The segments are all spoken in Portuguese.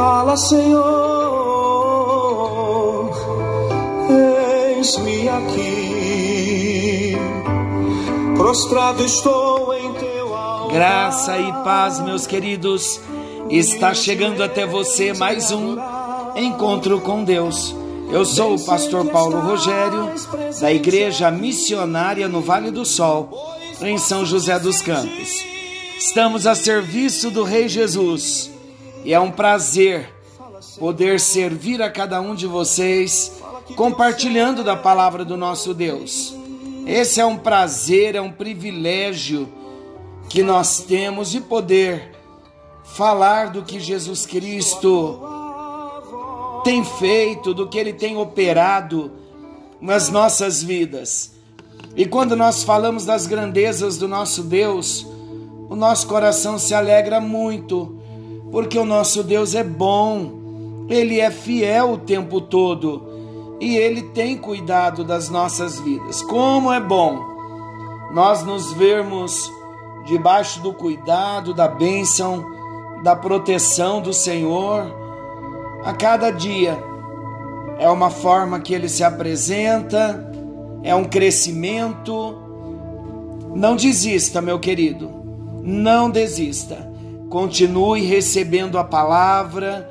Fala, Senhor, eis-me aqui, prostrado estou em teu altar. Graça e paz, meus queridos, está chegando até você mais um encontro com Deus. Eu sou o pastor Paulo Rogério, da Igreja Missionária no Vale do Sol, em São José dos Campos. Estamos a serviço do Rei Jesus e é um prazer poder servir a cada um de vocês compartilhando da palavra do nosso Deus. Esse é um prazer, é um privilégio que nós temos de poder falar do que Jesus Cristo tem feito, do que ele tem operado nas nossas vidas. E quando nós falamos das grandezas do nosso Deus, o nosso coração se alegra muito, porque o nosso Deus é bom, ele é fiel o tempo todo e ele tem cuidado das nossas vidas. Como é bom nós nos vermos debaixo do cuidado, da bênção, da proteção do Senhor a cada dia. É uma forma que ele se apresenta, é um crescimento. Não desista, meu querido, não desista. Continue recebendo a palavra,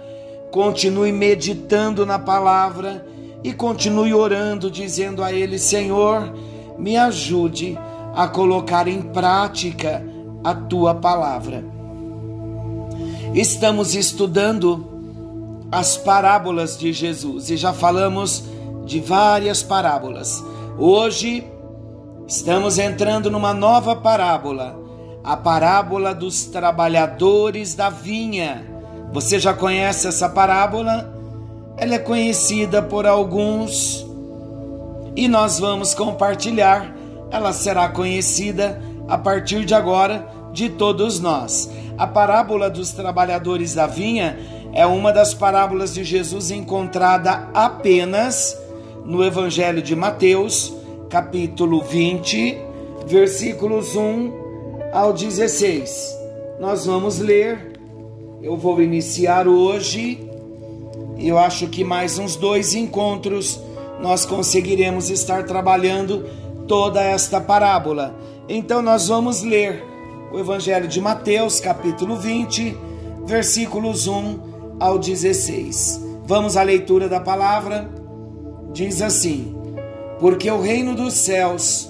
continue meditando na palavra e continue orando, dizendo a Ele: Senhor, me ajude a colocar em prática a tua palavra. Estamos estudando as parábolas de Jesus e já falamos de várias parábolas. Hoje estamos entrando numa nova parábola, a parábola dos trabalhadores da vinha. Você já conhece essa parábola? Ela é conhecida por alguns e nós vamos compartilhar. Ela será conhecida a partir de agora de todos nós. A parábola dos trabalhadores da vinha é uma das parábolas de Jesus encontrada apenas no Evangelho de Mateus, capítulo 20, versículos 1 ao 16. Nós vamos ler, eu vou iniciar hoje, eu acho que mais uns dois encontros nós conseguiremos estar trabalhando toda esta parábola. Então nós vamos ler o Evangelho de Mateus, capítulo 20, versículos 1 ao 16. Vamos à leitura da palavra? Diz assim: Porque o reino dos céus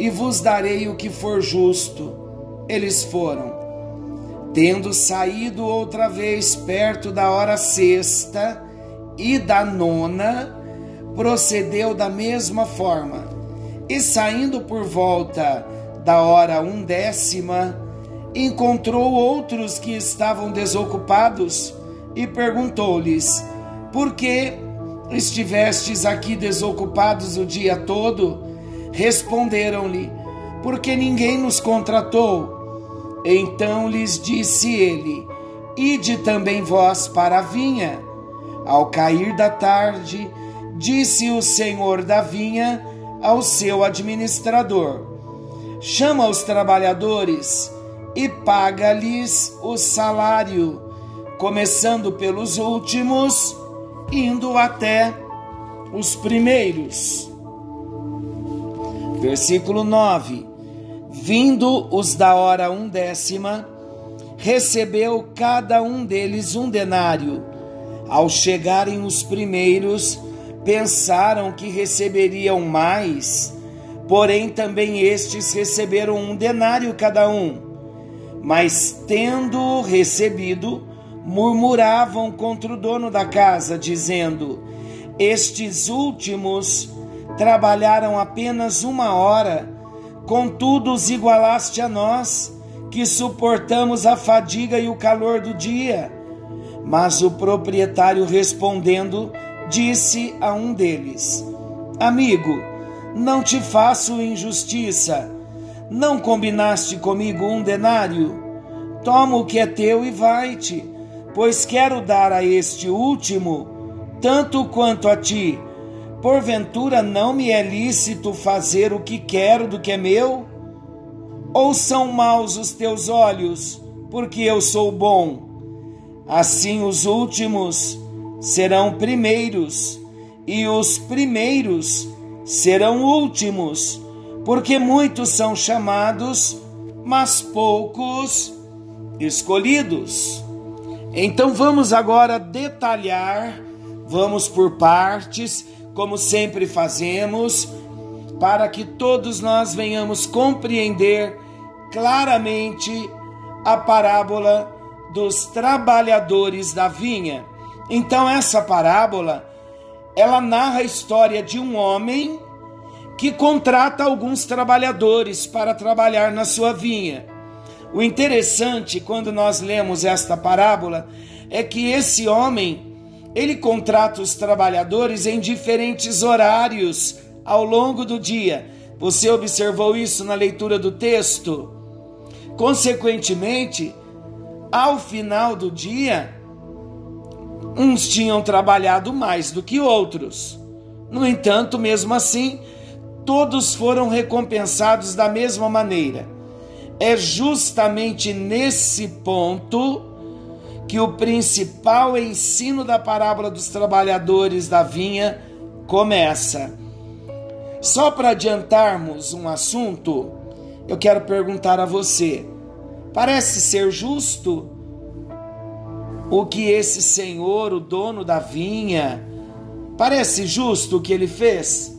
e vos darei o que for justo. Eles foram. Tendo saído outra vez perto da hora sexta e da nona, procedeu da mesma forma. E saindo por volta da hora undécima, encontrou outros que estavam desocupados e perguntou-lhes: Por que estivestes aqui desocupados o dia todo? Responderam-lhe: Porque ninguém nos contratou. Então lhes disse ele: Ide também vós para a vinha. Ao cair da tarde, disse o senhor da vinha ao seu administrador: Chama os trabalhadores e paga-lhes o salário começando pelos últimos, indo até os primeiros. Versículo 9: Vindo os da hora undécima, recebeu cada um deles um denário, Ao chegarem os primeiros, pensaram que receberiam mais, porém também estes receberam um denário cada um. Mas tendo recebido, murmuravam contra o dono da casa, dizendo: Estes últimos trabalharam apenas uma hora, contudo os igualaste a nós, que suportamos a fadiga e o calor do dia. Mas o proprietário respondendo, disse a um deles: Amigo, não te faço injustiça. Não combinaste comigo um denário? Toma o que é teu e vai-te, pois quero dar a este último tanto quanto a ti. Porventura não me é lícito fazer o que quero do que é meu? Ou são maus os teus olhos, porque eu sou bom? Assim os últimos serão primeiros, e os primeiros serão últimos, porque muitos são chamados, mas poucos escolhidos. Então vamos agora detalhar, vamos por partes, como sempre fazemos, para que todos nós venhamos compreender claramente a parábola dos trabalhadores da vinha. Então essa parábola, ela narra a história de um homem que contrata alguns trabalhadores para trabalhar na sua vinha. O interessante quando nós lemos esta parábola é que esse homem ele contrata os trabalhadores em diferentes horários ao longo do dia. Você observou isso na leitura do texto? Consequentemente, ao final do dia, uns tinham trabalhado mais do que outros. No entanto, mesmo assim, todos foram recompensados da mesma maneira. É justamente nesse ponto que o principal ensino da parábola dos trabalhadores da vinha começa. Só para adiantarmos um assunto, eu quero perguntar a você: parece ser justo o que esse senhor, o dono da vinha, parece justo o que ele fez?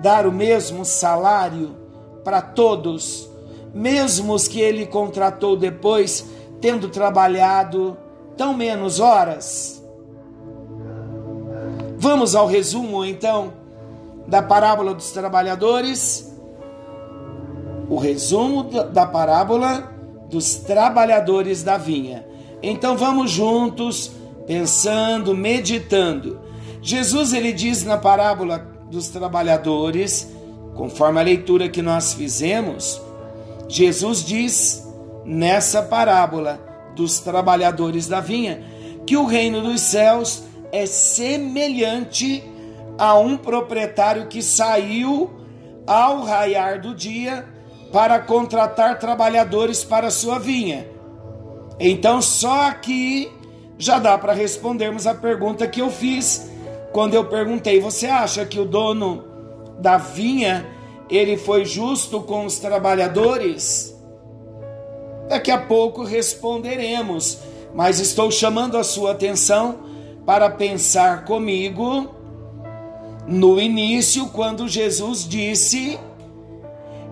Dar o mesmo salário para todos mesmo os que ele contratou depois, tendo trabalhado tão menos horas? Vamos ao resumo então da parábola dos trabalhadores. O resumo da parábola dos trabalhadores da vinha. Então vamos juntos, pensando, meditando. Jesus ele diz na parábola dos trabalhadores, conforme a leitura que nós fizemos, Jesus diz nessa parábola dos trabalhadores da vinha que o reino dos céus é semelhante a um proprietário que saiu ao raiar do dia para contratar trabalhadores para sua vinha. Então, só aqui já dá para respondermos a pergunta que eu fiz quando eu perguntei: você acha que o dono da vinha ele foi justo com os trabalhadores? Daqui a pouco responderemos, mas estou chamando a sua atenção para pensar comigo no início, quando Jesus disse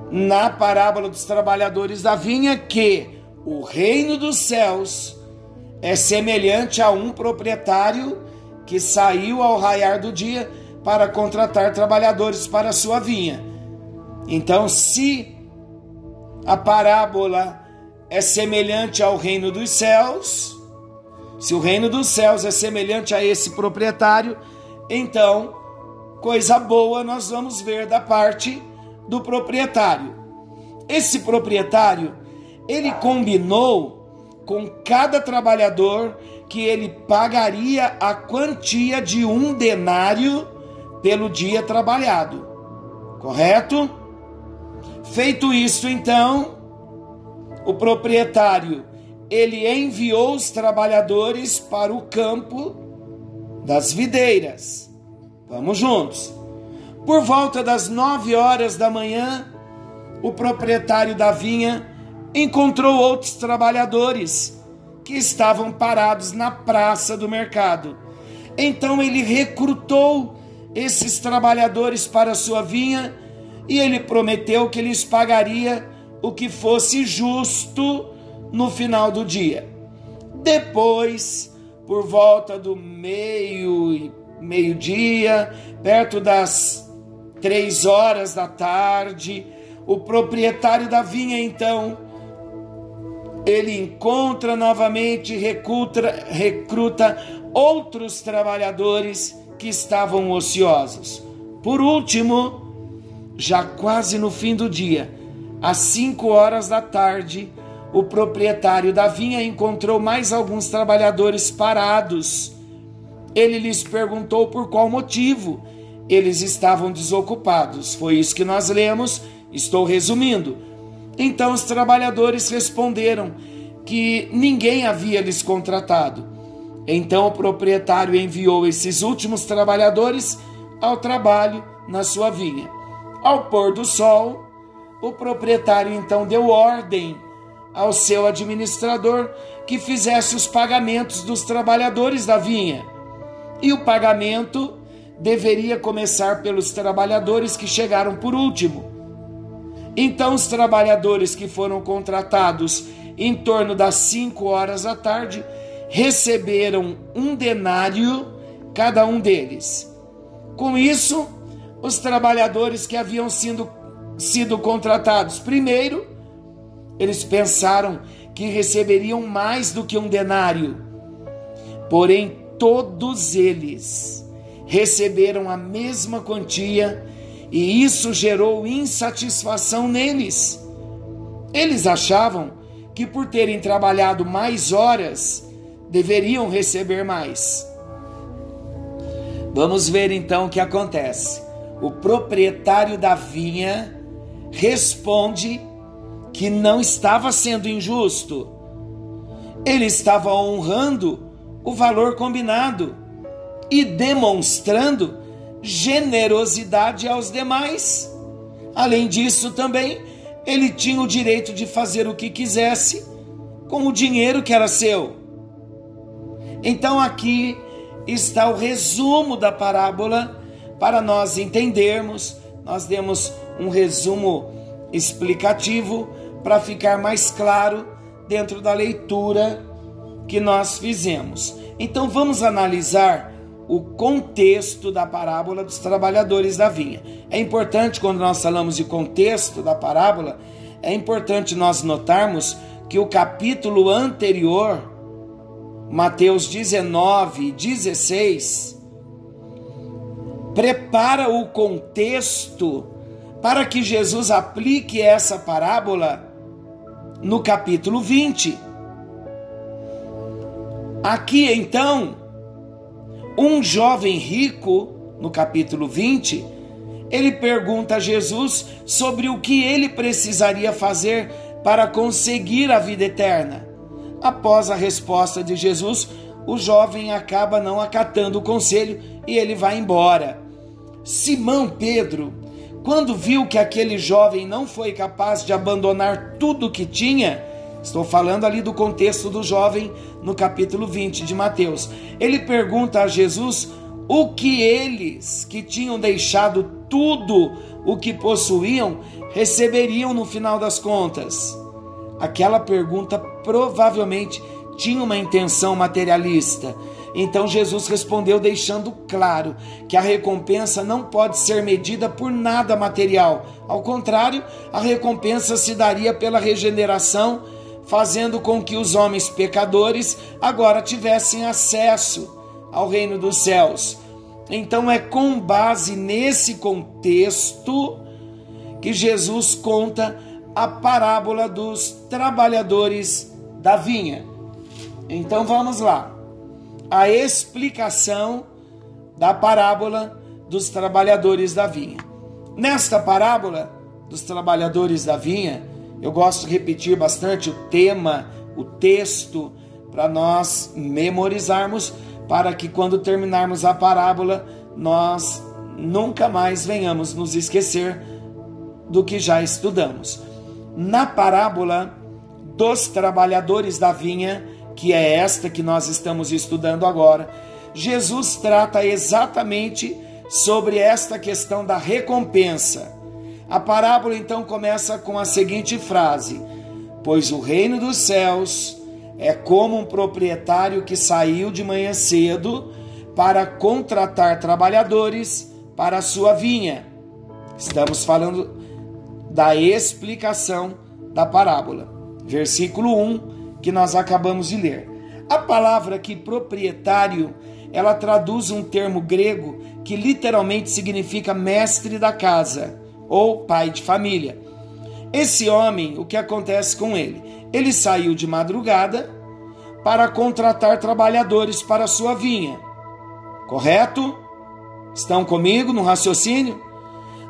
na parábola dos trabalhadores da vinha que o reino dos céus é semelhante a um proprietário que saiu ao raiar do dia para contratar trabalhadores para a sua vinha. Então, se a parábola é semelhante ao reino dos céus, se o reino dos céus é semelhante a esse proprietário, então coisa boa nós vamos ver da parte do proprietário. Esse proprietário, ele combinou com cada trabalhador que ele pagaria a quantia de um denário pelo dia trabalhado. Correto? Feito isso, então, o proprietário ele enviou os trabalhadores para o campo das videiras. Vamos juntos. Por volta das nove horas da manhã, o proprietário da vinha encontrou outros trabalhadores que estavam parados na praça do mercado. Então ele recrutou esses trabalhadores para sua vinha e ele prometeu que lhes pagaria o que fosse justo no final do dia. Depois, por volta do meio meio-dia, perto das três horas da tarde, o proprietário da vinha então ele encontra novamente, recruta, recruta outros trabalhadores que estavam ociosos. Por último, já quase no fim do dia, às cinco horas da tarde, o proprietário da vinha encontrou mais alguns trabalhadores parados. Ele lhes perguntou por qual motivo eles estavam desocupados. Foi isso que nós lemos, estou resumindo. Então os trabalhadores responderam que ninguém havia lhes contratado. Então o proprietário enviou esses últimos trabalhadores ao trabalho na sua vinha. Ao pôr do sol, o proprietário então deu ordem ao seu administrador que fizesse os pagamentos dos trabalhadores da vinha. E o pagamento deveria começar pelos trabalhadores que chegaram por último. Então, os trabalhadores que foram contratados em torno das 5 horas da tarde receberam um denário cada um deles. Com isso, os trabalhadores que haviam sido, sido contratados primeiro, eles pensaram que receberiam mais do que um denário. Porém, todos eles receberam a mesma quantia e isso gerou insatisfação neles. Eles achavam que por terem trabalhado mais horas, deveriam receber mais. Vamos ver então o que acontece. O proprietário da vinha responde que não estava sendo injusto. Ele estava honrando o valor combinado e demonstrando generosidade aos demais. Além disso, também ele tinha o direito de fazer o que quisesse com o dinheiro que era seu. Então aqui está o resumo da parábola para nós entendermos. Nós demos um resumo explicativo para ficar mais claro dentro da leitura que nós fizemos. Então vamos analisar o contexto da parábola dos trabalhadores da vinha. É importante quando nós falamos de contexto da parábola, é importante nós notarmos que o capítulo anterior Mateus 19, 16, prepara o contexto para que Jesus aplique essa parábola no capítulo 20. Aqui então, um jovem rico, no capítulo 20, ele pergunta a Jesus sobre o que ele precisaria fazer para conseguir a vida eterna. Após a resposta de Jesus, o jovem acaba não acatando o conselho e ele vai embora. Simão Pedro, quando viu que aquele jovem não foi capaz de abandonar tudo o que tinha, estou falando ali do contexto do jovem no capítulo 20 de Mateus, ele pergunta a Jesus o que eles que tinham deixado tudo o que possuíam receberiam no final das contas. Aquela pergunta provavelmente tinha uma intenção materialista. Então Jesus respondeu, deixando claro que a recompensa não pode ser medida por nada material. Ao contrário, a recompensa se daria pela regeneração, fazendo com que os homens pecadores agora tivessem acesso ao reino dos céus. Então é com base nesse contexto que Jesus conta a parábola dos trabalhadores da vinha. Então vamos lá. A explicação da parábola dos trabalhadores da vinha. Nesta parábola dos trabalhadores da vinha, eu gosto de repetir bastante o tema, o texto, para nós memorizarmos, para que quando terminarmos a parábola, nós nunca mais venhamos nos esquecer do que já estudamos na parábola dos trabalhadores da vinha, que é esta que nós estamos estudando agora, Jesus trata exatamente sobre esta questão da recompensa. A parábola então começa com a seguinte frase: Pois o reino dos céus é como um proprietário que saiu de manhã cedo para contratar trabalhadores para a sua vinha. Estamos falando da explicação da parábola. Versículo 1 que nós acabamos de ler. A palavra aqui proprietário, ela traduz um termo grego que literalmente significa mestre da casa ou pai de família. Esse homem, o que acontece com ele? Ele saiu de madrugada para contratar trabalhadores para sua vinha. Correto? Estão comigo no raciocínio?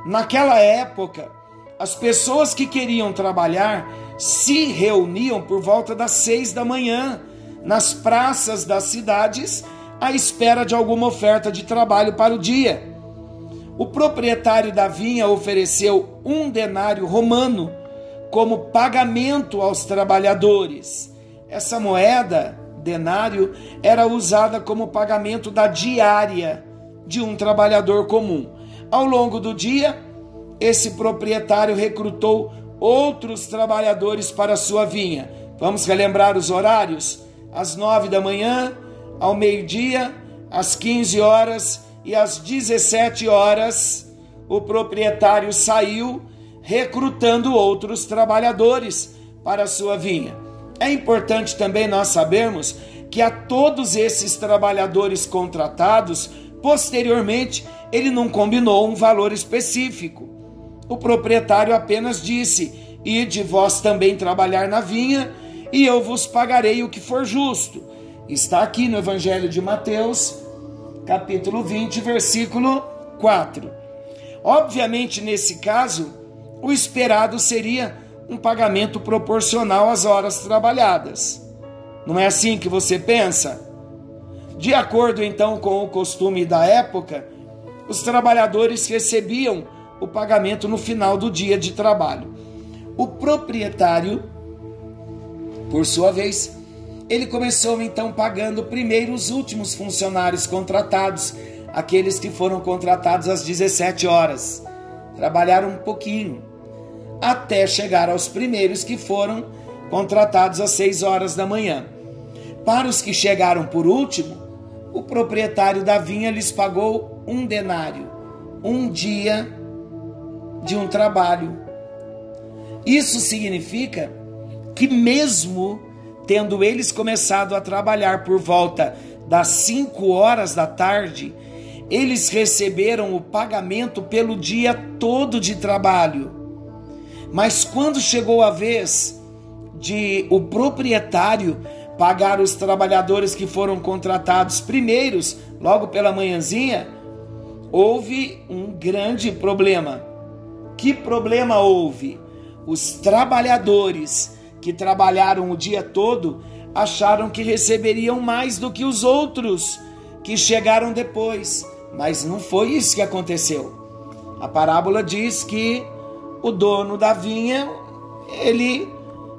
Naquela época, as pessoas que queriam trabalhar se reuniam por volta das seis da manhã nas praças das cidades à espera de alguma oferta de trabalho para o dia. O proprietário da vinha ofereceu um denário romano como pagamento aos trabalhadores. Essa moeda, denário, era usada como pagamento da diária de um trabalhador comum. Ao longo do dia, esse proprietário recrutou outros trabalhadores para sua vinha. Vamos relembrar os horários? Às nove da manhã, ao meio-dia, às quinze horas e às dezessete horas, o proprietário saiu recrutando outros trabalhadores para sua vinha. É importante também nós sabermos que a todos esses trabalhadores contratados, posteriormente, ele não combinou um valor específico. O proprietário apenas disse: Ide vós também trabalhar na vinha, e eu vos pagarei o que for justo. Está aqui no Evangelho de Mateus, capítulo 20, versículo 4. Obviamente, nesse caso, o esperado seria um pagamento proporcional às horas trabalhadas. Não é assim que você pensa? De acordo então com o costume da época, os trabalhadores recebiam o pagamento no final do dia de trabalho. O proprietário, por sua vez, ele começou então pagando primeiro os últimos funcionários contratados, aqueles que foram contratados às 17 horas. Trabalharam um pouquinho, até chegar aos primeiros que foram contratados às 6 horas da manhã. Para os que chegaram por último, o proprietário da vinha lhes pagou um denário, um dia de um trabalho. Isso significa que, mesmo tendo eles começado a trabalhar por volta das 5 horas da tarde, eles receberam o pagamento pelo dia todo de trabalho mas quando chegou a vez de o proprietário pagar os trabalhadores que foram contratados primeiros, logo pela manhãzinha, houve um grande problema. Que problema houve? Os trabalhadores que trabalharam o dia todo acharam que receberiam mais do que os outros que chegaram depois, mas não foi isso que aconteceu. A parábola diz que o dono da vinha, ele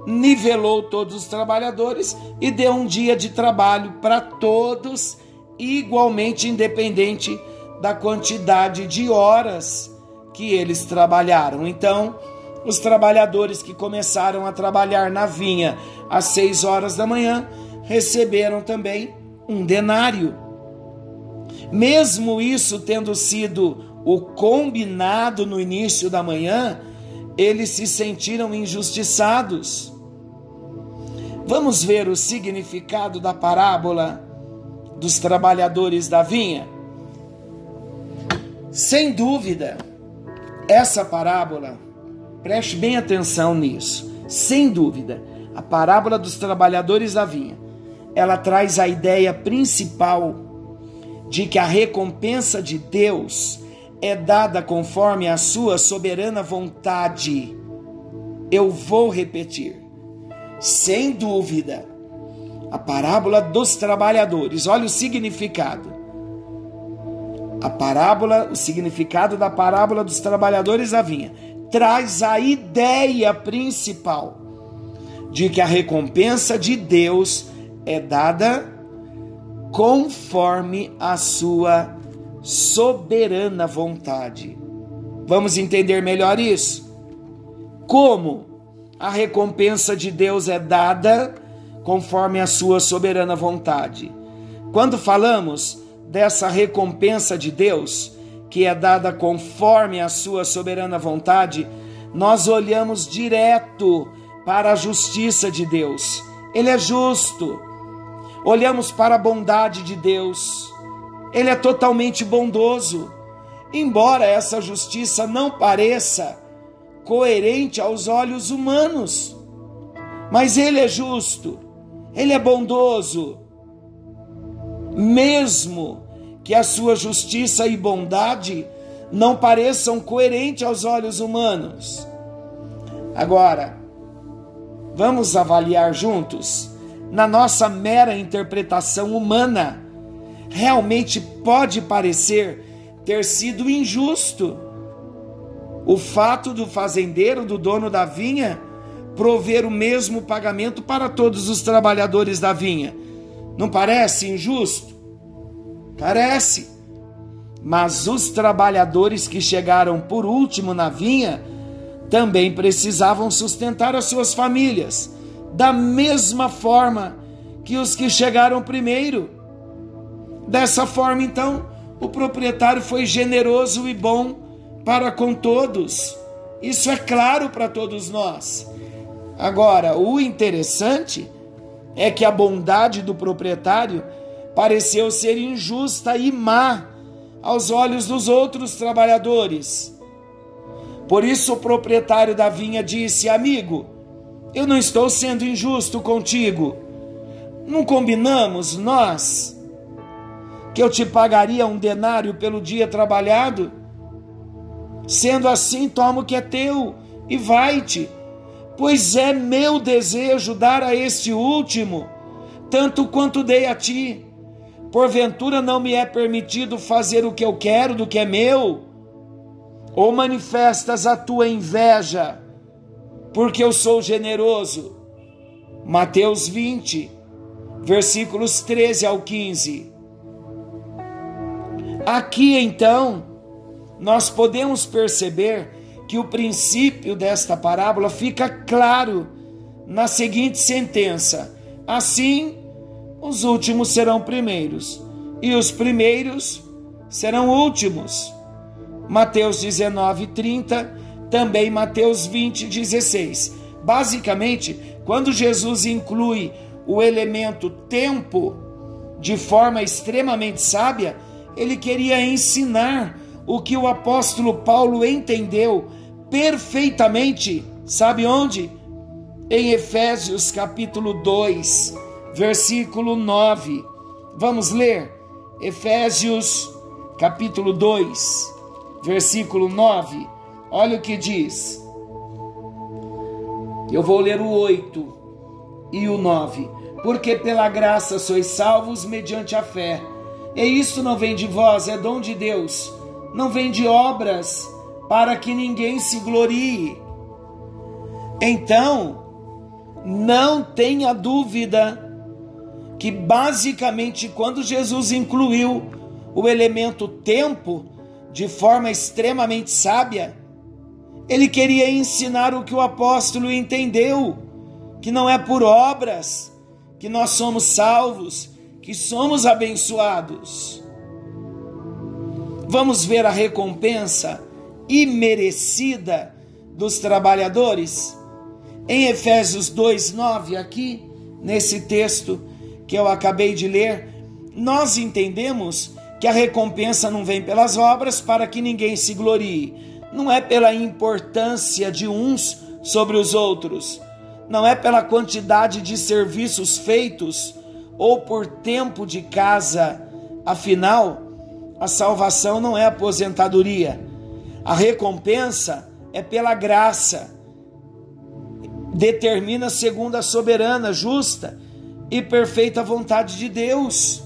nivelou todos os trabalhadores e deu um dia de trabalho para todos, igualmente independente da quantidade de horas que eles trabalharam. Então, os trabalhadores que começaram a trabalhar na vinha às seis horas da manhã receberam também um denário. Mesmo isso tendo sido o combinado no início da manhã, eles se sentiram injustiçados. Vamos ver o significado da parábola dos trabalhadores da vinha? Sem dúvida, essa parábola, preste bem atenção nisso, sem dúvida, a parábola dos trabalhadores da vinha, ela traz a ideia principal de que a recompensa de Deus é dada conforme a sua soberana vontade. Eu vou repetir. Sem dúvida, a parábola dos trabalhadores, olha o significado. A parábola, o significado da parábola dos trabalhadores da vinha, traz a ideia principal de que a recompensa de Deus é dada conforme a sua soberana vontade. Vamos entender melhor isso? Como a recompensa de Deus é dada conforme a sua soberana vontade. Quando falamos dessa recompensa de Deus, que é dada conforme a sua soberana vontade, nós olhamos direto para a justiça de Deus. Ele é justo. Olhamos para a bondade de Deus. Ele é totalmente bondoso. Embora essa justiça não pareça coerente aos olhos humanos, mas ele é justo, ele é bondoso. Mesmo que a sua justiça e bondade não pareçam coerentes aos olhos humanos. Agora, vamos avaliar juntos, na nossa mera interpretação humana, realmente pode parecer ter sido injusto o fato do fazendeiro, do dono da vinha, prover o mesmo pagamento para todos os trabalhadores da vinha. Não parece injusto? Parece. Mas os trabalhadores que chegaram por último na vinha também precisavam sustentar as suas famílias, da mesma forma que os que chegaram primeiro. Dessa forma, então, o proprietário foi generoso e bom para com todos. Isso é claro para todos nós. Agora, o interessante é que a bondade do proprietário pareceu ser injusta e má aos olhos dos outros trabalhadores. Por isso o proprietário da vinha disse: Amigo, eu não estou sendo injusto contigo. Não combinamos nós que eu te pagaria um denário pelo dia trabalhado? Sendo assim, toma o que é teu e vai-te, pois é meu desejo dar a este último, tanto quanto dei a ti. Porventura não me é permitido fazer o que eu quero do que é meu? Ou manifestas a tua inveja, porque eu sou generoso? Mateus 20, versículos 13 ao 15. Aqui então, nós podemos perceber que o princípio desta parábola fica claro na seguinte sentença: Assim, os últimos serão primeiros, e os primeiros serão últimos. Mateus 19, 30, também Mateus 20, 16. Basicamente, quando Jesus inclui o elemento tempo de forma extremamente sábia, ele queria ensinar o que o apóstolo Paulo entendeu perfeitamente, sabe onde? Em Efésios capítulo 2, versículo 9. Vamos ler? Efésios capítulo 2, versículo 9. Olha o que diz. Eu vou ler o 8 e o 9. Porque pela graça sois salvos mediante a fé. E isso não vem de vós, é dom de Deus não vem de obras para que ninguém se glorie. Então, não tenha dúvida que basicamente quando Jesus incluiu o elemento tempo de forma extremamente sábia, ele queria ensinar o que o apóstolo entendeu, que não é por obras que nós somos salvos, que somos abençoados vamos ver a recompensa imerecida dos trabalhadores? Em Efésios 2:9 aqui, nesse texto que eu acabei de ler, nós entendemos que a recompensa não vem pelas obras para que ninguém se glorie, não é pela importância de uns sobre os outros, não é pela quantidade de serviços feitos ou por tempo de casa, afinal, a salvação não é aposentadoria. A recompensa é pela graça. Determina segundo a soberana, justa e perfeita vontade de Deus.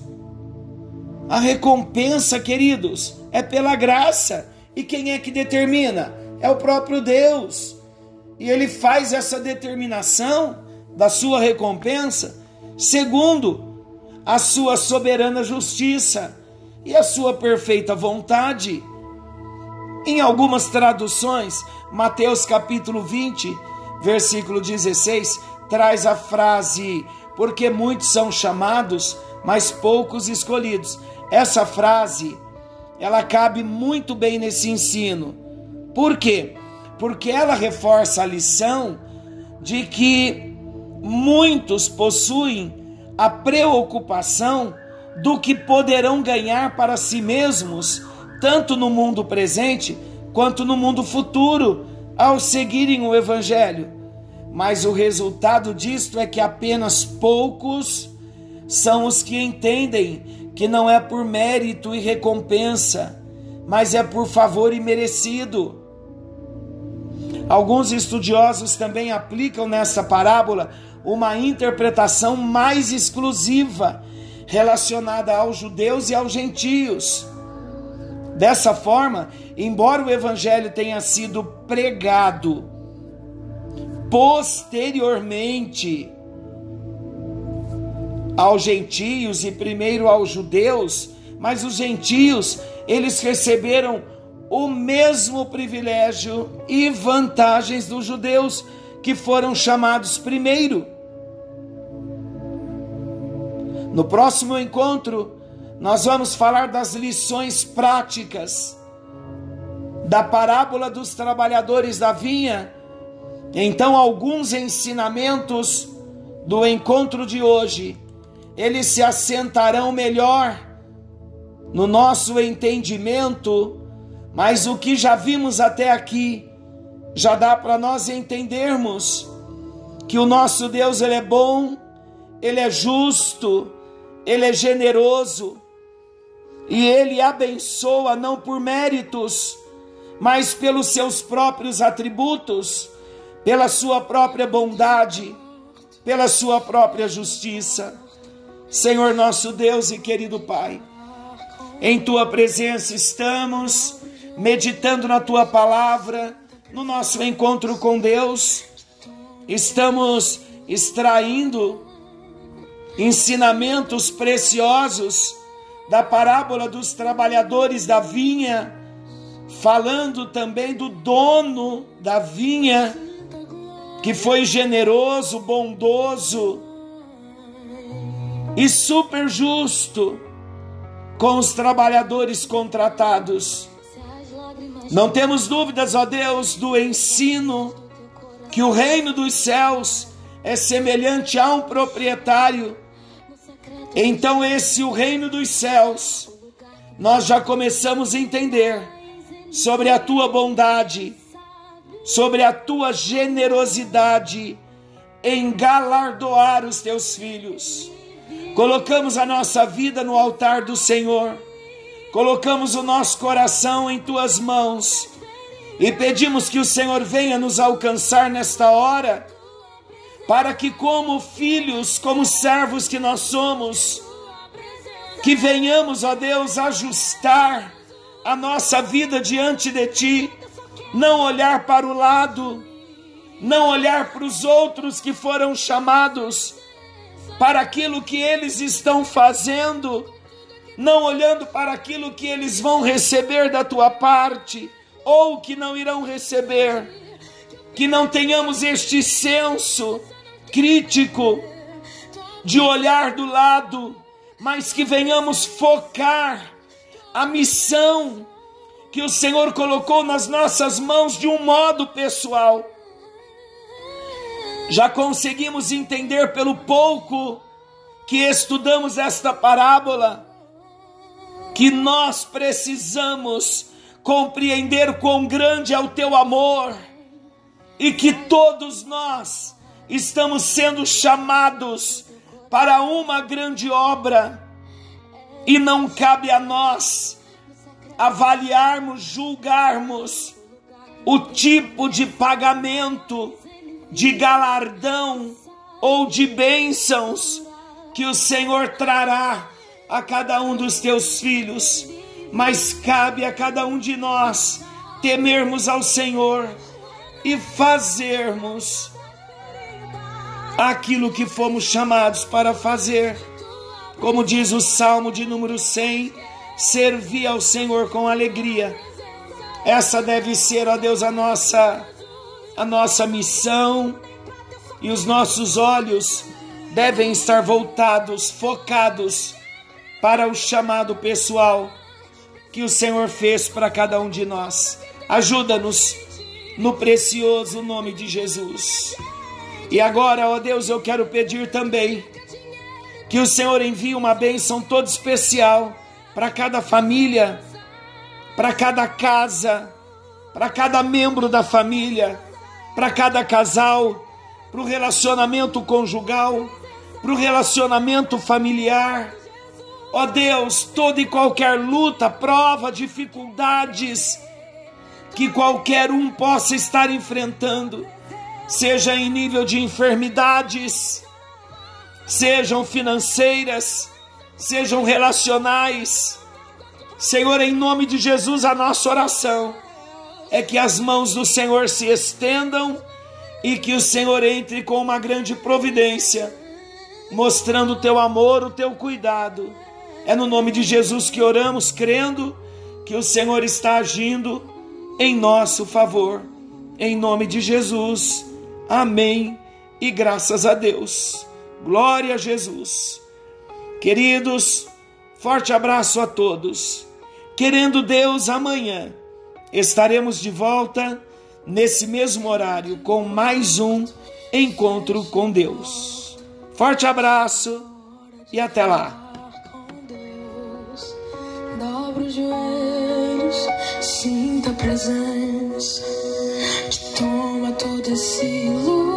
A recompensa, queridos, é pela graça. E quem é que determina? É o próprio Deus. E ele faz essa determinação da sua recompensa segundo a sua soberana justiça e a sua perfeita vontade. Em algumas traduções, Mateus capítulo 20, versículo 16, traz a frase: Porque muitos são chamados, mas poucos escolhidos. Essa frase, ela cabe muito bem nesse ensino. Por quê? Porque ela reforça a lição de que muitos possuem a preocupação do que poderão ganhar para si mesmos, tanto no mundo presente quanto no mundo futuro, ao seguirem o Evangelho. Mas o resultado disto é que apenas poucos são os que entendem que não é por mérito e recompensa, mas é por favor e merecido. Alguns estudiosos também aplicam nessa parábola uma interpretação mais exclusiva relacionada aos judeus e aos gentios. Dessa forma, embora o evangelho tenha sido pregado posteriormente aos gentios e primeiro aos judeus, mas os gentios, eles receberam o mesmo privilégio e vantagens dos judeus que foram chamados primeiro. No próximo encontro, nós vamos falar das lições práticas da parábola dos trabalhadores da vinha. Então, alguns ensinamentos do encontro de hoje, eles se assentarão melhor no nosso entendimento, mas o que já vimos até aqui já dá para nós entendermos que o nosso Deus ele é bom, ele é justo, ele é generoso e ele abençoa não por méritos, mas pelos seus próprios atributos, pela sua própria bondade, pela sua própria justiça. Senhor nosso Deus e querido Pai, em tua presença estamos meditando na tua palavra, no nosso encontro com Deus, estamos extraindo ensinamentos preciosos da parábola dos trabalhadores da vinha, falando também do dono da vinha, que foi generoso, bondoso e super justo com os trabalhadores contratados. Não temos dúvidas, ó Deus, do ensino que o reino dos céus é semelhante a um proprietário então, esse o reino dos céus, nós já começamos a entender sobre a tua bondade, sobre a tua generosidade em galardoar os teus filhos. Colocamos a nossa vida no altar do Senhor, colocamos o nosso coração em tuas mãos e pedimos que o Senhor venha nos alcançar nesta hora para que, como filhos, como servos que nós somos, que venhamos, ó Deus, ajustar a nossa vida diante de Ti, não olhar para o lado, não olhar para os outros que foram chamados, para aquilo que eles estão fazendo, não olhando para aquilo que eles vão receber da tua parte, ou que não irão receber, que não tenhamos este senso crítico, de olhar do lado, mas que venhamos focar a missão que o Senhor colocou nas nossas mãos de um modo pessoal. Já conseguimos entender pelo pouco que estudamos esta parábola que nós precisamos compreender quão grande é o teu amor e que todos nós estamos sendo chamados para uma grande obra. E não cabe a nós avaliarmos, julgarmos o tipo de pagamento, de galardão ou de bênçãos que o Senhor trará a cada um dos teus filhos, mas cabe a cada um de nós temermos ao Senhor e fazermos aquilo que fomos chamados para fazer. Como diz o Salmo de número 100, servir ao Senhor com alegria. Essa deve ser, ó Deus, a nossa a nossa missão e os nossos olhos devem estar voltados, focados para o chamado pessoal que o Senhor fez para cada um de nós. Ajuda-nos no precioso nome de Jesus. E agora, ó Deus, eu quero pedir também que o Senhor envie uma bênção toda especial para cada família, para cada casa, para cada membro da família, para cada casal, para o relacionamento conjugal, para o relacionamento familiar. Ó Deus, toda e qualquer luta, prova, dificuldades que qualquer um possa estar enfrentando, seja em nível de enfermidades, sejam financeiras, sejam relacionais. Senhor, em nome de Jesus, a nossa oração é que as mãos do Senhor se estendam e que o Senhor entre com uma grande providência, mostrando o teu amor, o teu cuidado. É no nome de Jesus que oramos, crendo que o Senhor está agindo em nosso favor. Em nome de Jesus. Amém. E graças a Deus. Glória a Jesus. Queridos, forte abraço a todos. Querendo Deus, amanhã estaremos de volta nesse mesmo horário com mais um encontro com Deus. Forte abraço e até lá. Sinta a presença toma todo esse lugar.